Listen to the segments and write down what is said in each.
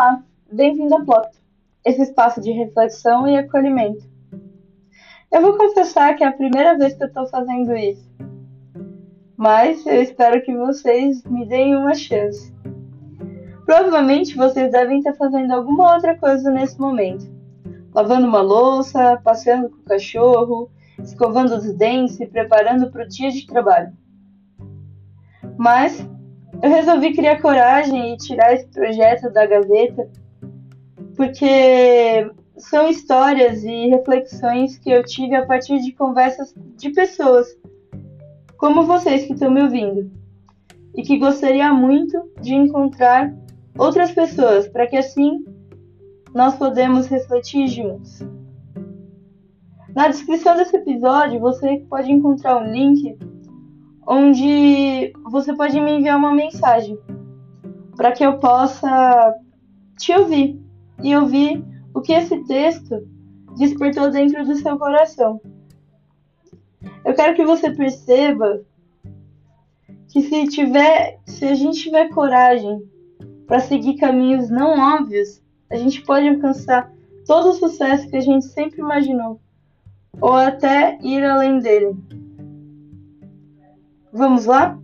Olá, bem-vindo a Plot, esse espaço de reflexão e acolhimento. Eu vou confessar que é a primeira vez que eu estou fazendo isso, mas eu espero que vocês me deem uma chance. Provavelmente vocês devem estar fazendo alguma outra coisa nesse momento. Lavando uma louça, passeando com o cachorro, escovando os dentes e preparando para o dia de trabalho. Mas eu resolvi criar coragem e tirar esse projeto da gaveta porque são histórias e reflexões que eu tive a partir de conversas de pessoas como vocês que estão me ouvindo e que gostaria muito de encontrar outras pessoas para que assim nós podemos refletir juntos. Na descrição desse episódio você pode encontrar um link onde você pode me enviar uma mensagem para que eu possa te ouvir e ouvir o que esse texto despertou dentro do seu coração. Eu quero que você perceba que se tiver, se a gente tiver coragem para seguir caminhos não óbvios, a gente pode alcançar todo o sucesso que a gente sempre imaginou, ou até ir além dele. Vamos lá?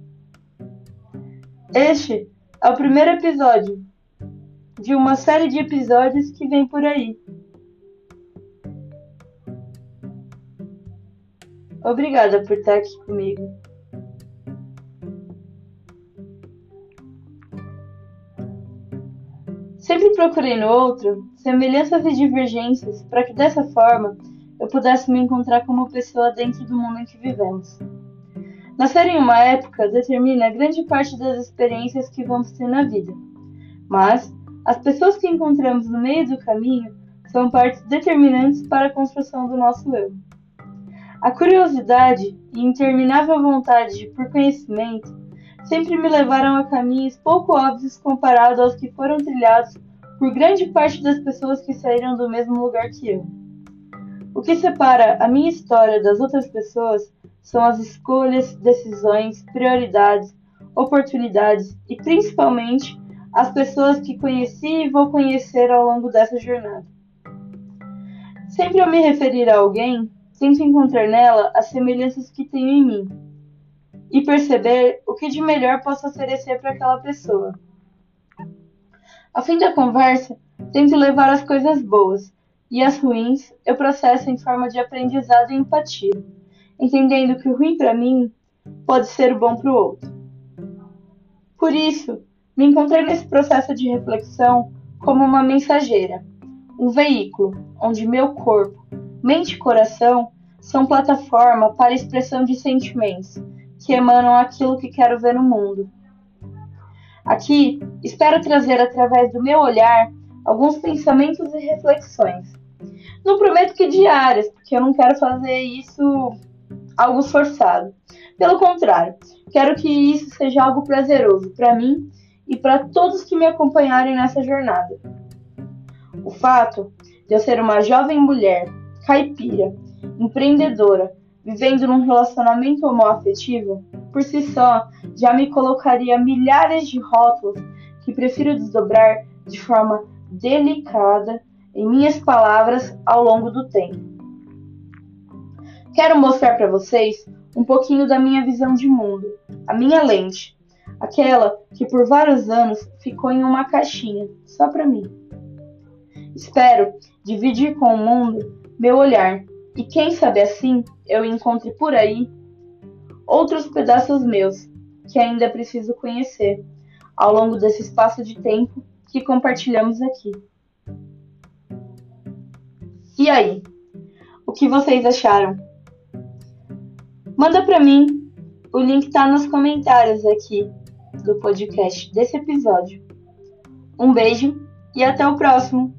Este é o primeiro episódio de uma série de episódios que vem por aí. Obrigada por estar aqui comigo. Sempre procurei no outro semelhanças e divergências para que dessa forma eu pudesse me encontrar como pessoa dentro do mundo em que vivemos. Nascer em uma época determina grande parte das experiências que vamos ter na vida, mas as pessoas que encontramos no meio do caminho são partes determinantes para a construção do nosso eu. A curiosidade e interminável vontade por conhecimento sempre me levaram a caminhos pouco óbvios comparado aos que foram trilhados por grande parte das pessoas que saíram do mesmo lugar que eu. O que separa a minha história das outras pessoas são as escolhas, decisões, prioridades, oportunidades e principalmente as pessoas que conheci e vou conhecer ao longo dessa jornada. Sempre ao me referir a alguém, tento encontrar nela as semelhanças que tenho em mim e perceber o que de melhor posso oferecer para aquela pessoa. Ao fim da conversa, tento levar as coisas boas e as ruins eu processo em forma de aprendizado e empatia, entendendo que o ruim para mim pode ser o bom para o outro. Por isso, me encontrei nesse processo de reflexão como uma mensageira, um veículo onde meu corpo, mente e coração são plataforma para expressão de sentimentos que emanam aquilo que quero ver no mundo. Aqui, espero trazer através do meu olhar alguns pensamentos e reflexões. Não prometo que diárias, porque eu não quero fazer isso algo forçado. Pelo contrário, quero que isso seja algo prazeroso para mim e para todos que me acompanharem nessa jornada. O fato de eu ser uma jovem mulher, caipira, empreendedora, vivendo num relacionamento homoafetivo, por si só já me colocaria milhares de rótulos que prefiro desdobrar de forma delicada em minhas palavras ao longo do tempo. Quero mostrar para vocês um pouquinho da minha visão de mundo, a minha lente, aquela que por vários anos ficou em uma caixinha só para mim. Espero dividir com o mundo meu olhar e quem sabe assim eu encontre por aí outros pedaços meus que ainda preciso conhecer ao longo desse espaço de tempo que compartilhamos aqui. E aí? O que vocês acharam? Manda para mim. O link tá nos comentários aqui do podcast desse episódio. Um beijo e até o próximo!